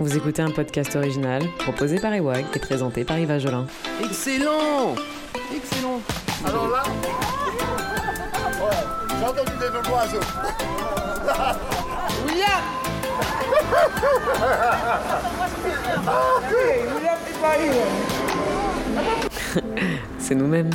Vous écoutez un podcast original proposé par Ewag et présenté par Yves Jolin. Excellent Excellent Alors là, j'ai entendu des noms d'oiseaux. William William C'est nous-mêmes.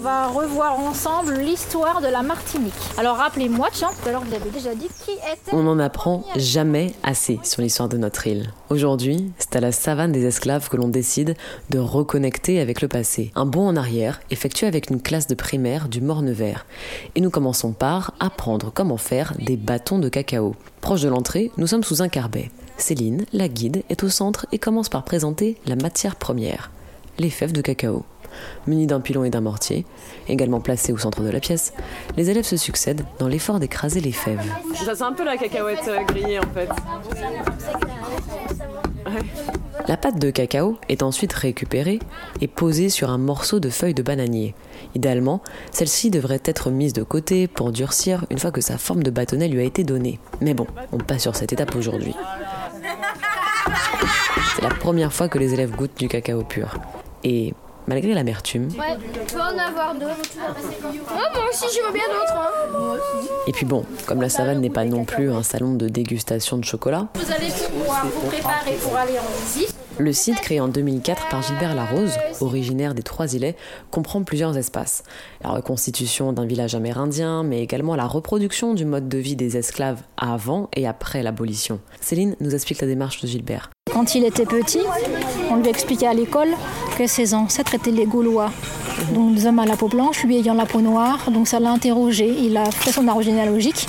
On va revoir ensemble l'histoire de la Martinique. Alors rappelez-moi, tiens, tout à l'heure vous avez déjà dit qui était. On n'en apprend jamais assez sur l'histoire de notre île. Aujourd'hui, c'est à la savane des esclaves que l'on décide de reconnecter avec le passé. Un bond en arrière, effectué avec une classe de primaire du Morne-Vert. Et nous commençons par apprendre comment faire des bâtons de cacao. Proche de l'entrée, nous sommes sous un carbet. Céline, la guide, est au centre et commence par présenter la matière première, les fèves de cacao. Munis d'un pilon et d'un mortier, également placés au centre de la pièce, les élèves se succèdent dans l'effort d'écraser les fèves. Ça c'est un peu la cacahuète euh, grillée en fait. La pâte de cacao est ensuite récupérée et posée sur un morceau de feuille de bananier. Idéalement, celle-ci devrait être mise de côté pour durcir une fois que sa forme de bâtonnet lui a été donnée. Mais bon, on passe sur cette étape aujourd'hui. C'est la première fois que les élèves goûtent du cacao pur. Et malgré l'amertume, Ouais, tu peux en avoir d'autres. Oh, moi aussi, je veux bien d'autres. Hein. et puis bon, comme la savane n'est pas non plus un salon de dégustation de chocolat, Vous allez pouvoir vous préparer pour aller en visite. Le site créé en 2004 par Gilbert Larose, originaire des Trois-Îlets, comprend plusieurs espaces. La reconstitution d'un village amérindien, mais également la reproduction du mode de vie des esclaves avant et après l'abolition. Céline nous explique la démarche de Gilbert. Quand il était petit, on lui expliquait à l'école que ses ancêtres étaient les Gaulois. Donc des hommes à la peau blanche, lui ayant la peau noire. Donc ça l'a interrogé. Il a fait son arbre généalogique.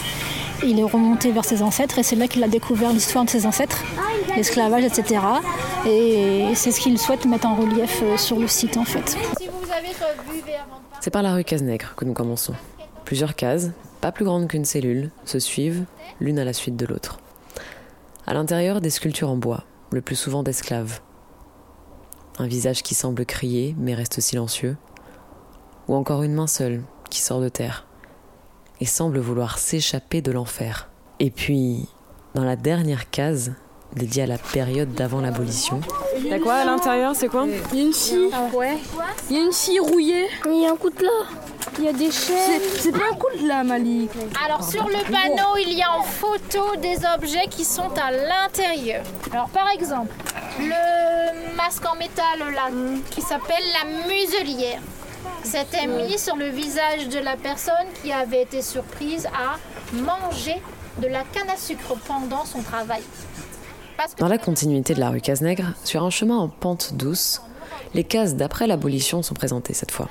Il est remonté vers ses ancêtres et c'est là qu'il a découvert l'histoire de ses ancêtres, l'esclavage, etc. Et c'est ce qu'il souhaite mettre en relief euh, sur le site en fait. C'est par la rue Cazenègre que nous commençons. Plusieurs cases, pas plus grandes qu'une cellule, se suivent l'une à la suite de l'autre. À l'intérieur, des sculptures en bois, le plus souvent d'esclaves. Un visage qui semble crier mais reste silencieux. Ou encore une main seule qui sort de terre et semble vouloir s'échapper de l'enfer. Et puis, dans la dernière case, dédiée à la période d'avant l'abolition, Y'a quoi à l'intérieur C'est quoi? Il y a une scie. Ouais. Il y a une scie rouillée. Il y a un coutelas. Il y a des chaînes. C'est pas un coup de là, Malik. Alors sur le panneau, il y a en photo des objets qui sont à l'intérieur. Alors par exemple, le masque en métal là, qui s'appelle la muselière. C'était mis sur le visage de la personne qui avait été surprise à manger de la canne à sucre pendant son travail. Dans la continuité de la rue Cazenègre, sur un chemin en pente douce, les cases d'après l'abolition sont présentées cette fois.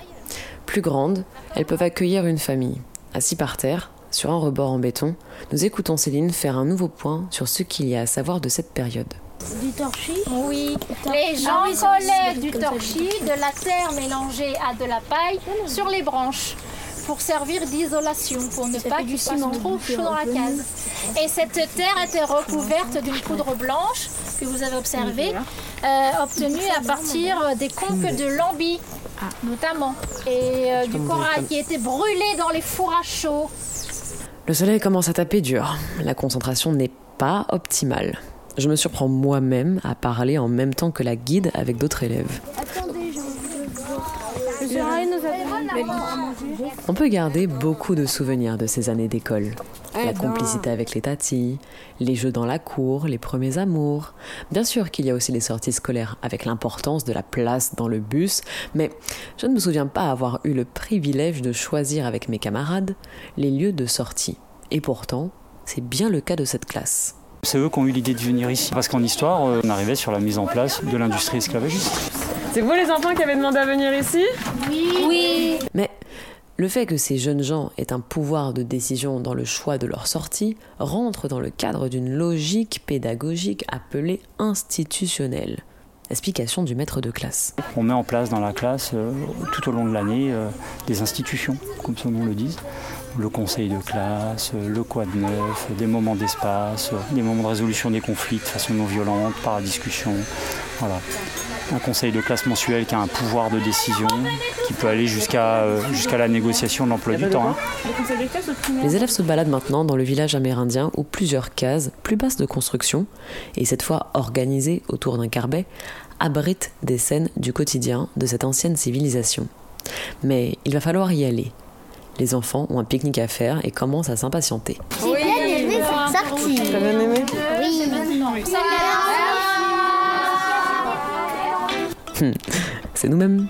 Plus grandes, elles peuvent accueillir une famille. Assis par terre, sur un rebord en béton, nous écoutons Céline faire un nouveau point sur ce qu'il y a à savoir de cette période. Du torchis. Oui, les gens collaient du torchis, de la terre mélangée à de la paille sur les branches pour servir d'isolation, pour ne pas qu'il fasse trop chaud dans la case. Et cette terre était recouverte d'une poudre blanche que vous avez observée, euh, obtenue à partir des conques de Lambie, notamment, et euh, du corail qui était brûlé dans les fours à chaud. Le soleil commence à taper dur. La concentration n'est pas optimale. Je me surprends moi-même à parler en même temps que la guide avec d'autres élèves. Attendez, On peut garder beaucoup de souvenirs de ces années d'école. La complicité avec les tatis, les jeux dans la cour, les premiers amours. Bien sûr qu'il y a aussi les sorties scolaires avec l'importance de la place dans le bus, mais je ne me souviens pas avoir eu le privilège de choisir avec mes camarades les lieux de sortie. Et pourtant, c'est bien le cas de cette classe. C'est eux qui ont eu l'idée de venir ici. Parce qu'en histoire, euh, on arrivait sur la mise en place de l'industrie esclavagiste. C'est vous les enfants qui avez demandé à venir ici? Oui. Mais le fait que ces jeunes gens aient un pouvoir de décision dans le choix de leur sortie rentre dans le cadre d'une logique pédagogique appelée institutionnelle. Explication du maître de classe. On met en place dans la classe, euh, tout au long de l'année, euh, des institutions, comme son nom le dit, le conseil de classe, le quoi de neuf, des moments d'espace, des moments de résolution des conflits de façon non violente, par la discussion. Voilà. Un conseil de classe mensuel qui a un pouvoir de décision, qui peut aller jusqu'à euh, jusqu'à la négociation de l'emploi du temps. hein. Les élèves se baladent maintenant dans le village amérindien où plusieurs cases, plus basses de construction, et cette fois organisées autour d'un carbet, abritent des scènes du quotidien de cette ancienne civilisation. Mais il va falloir y aller. Les enfants ont un pique-nique à faire et commencent à s'impatienter. J'ai bien aimé cette sortie. T'as bien aimé? Oui. C'est nous-mêmes.